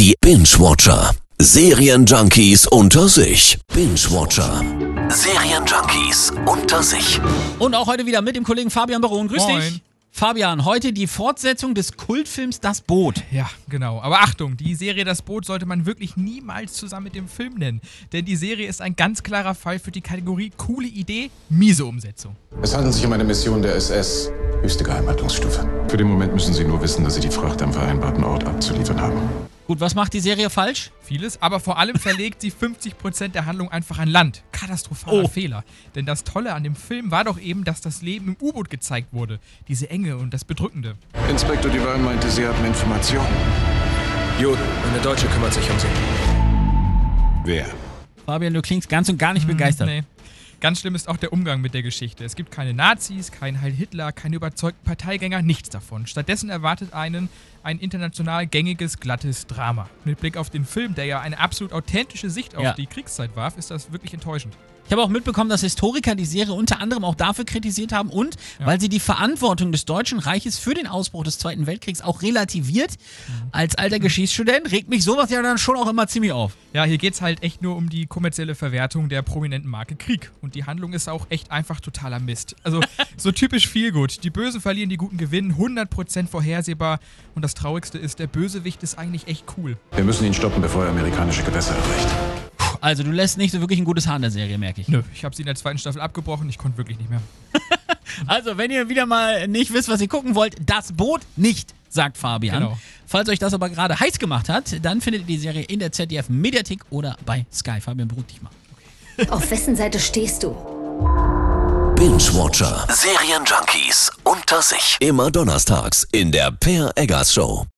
Die Binge-Watcher. Serienjunkies unter sich. Binge-Watcher. Serienjunkies unter sich. Und auch heute wieder mit dem Kollegen Fabian Baron. Grüß Moin. dich. Fabian, heute die Fortsetzung des Kultfilms Das Boot. Ja, genau. Aber Achtung, die Serie Das Boot sollte man wirklich niemals zusammen mit dem Film nennen. Denn die Serie ist ein ganz klarer Fall für die Kategorie coole Idee, miese Umsetzung. Es handelt sich um eine Mission der SS, höchste Geheimhaltungsstufe. Für den Moment müssen Sie nur wissen, dass Sie die Fracht am vereinbarten Ort abzuliefern haben. Gut, was macht die Serie falsch? Vieles, aber vor allem verlegt sie 50% der Handlung einfach an Land. Katastrophaler Oh. Fehler. Denn das Tolle an dem Film war doch eben, dass das Leben im U-Boot gezeigt wurde. Diese Enge und das Bedrückende. Inspektor Duval meinte, Sie hatten Informationen. Gut, eine Deutsche kümmert sich um sie. Wer? Fabian, du klingst ganz und gar nicht begeistert. Nee. Ganz schlimm ist auch der Umgang mit der Geschichte. Es gibt keine Nazis, kein Heil Hitler, keine überzeugten Parteigänger, nichts davon. Stattdessen erwartet einen ein international gängiges, glattes Drama. Mit Blick auf den Film, der ja eine absolut authentische Sicht auf Ja. die Kriegszeit warf, ist das wirklich enttäuschend. Ich habe auch mitbekommen, dass Historiker die Serie unter anderem auch dafür kritisiert haben und weil sie die Verantwortung des Deutschen Reiches für den Ausbruch des Zweiten Weltkriegs auch relativiert. Als alter Geschichtsstudent regt mich sowas ja dann schon auch immer ziemlich auf. Ja, hier geht's halt echt nur um die kommerzielle Verwertung der prominenten Marke Krieg. Und die Handlung ist auch echt einfach totaler Mist. Also so typisch viel gut. Die Bösen verlieren, die Guten gewinnen, 100% vorhersehbar. Und das Traurigste ist, der Bösewicht ist eigentlich echt cool. Wir müssen ihn stoppen, bevor er amerikanische Gewässer erreicht. Also du lässt nicht so wirklich ein gutes Haar in der Serie, merke ich. Nö, ich habe sie in der zweiten Staffel abgebrochen, ich konnte wirklich nicht mehr. Also, wenn ihr wieder mal nicht wisst, was ihr gucken wollt, das Boot nicht, sagt Fabian. Genau. Falls euch das aber gerade heiß gemacht hat, dann findet ihr die Serie in der ZDF Mediathek oder bei Sky. Fabian, beruhig dich mal. Auf wessen Seite stehst du? Binge-Watcher. Serienjunkies unter sich. Immer donnerstags in der Per Eggers Show.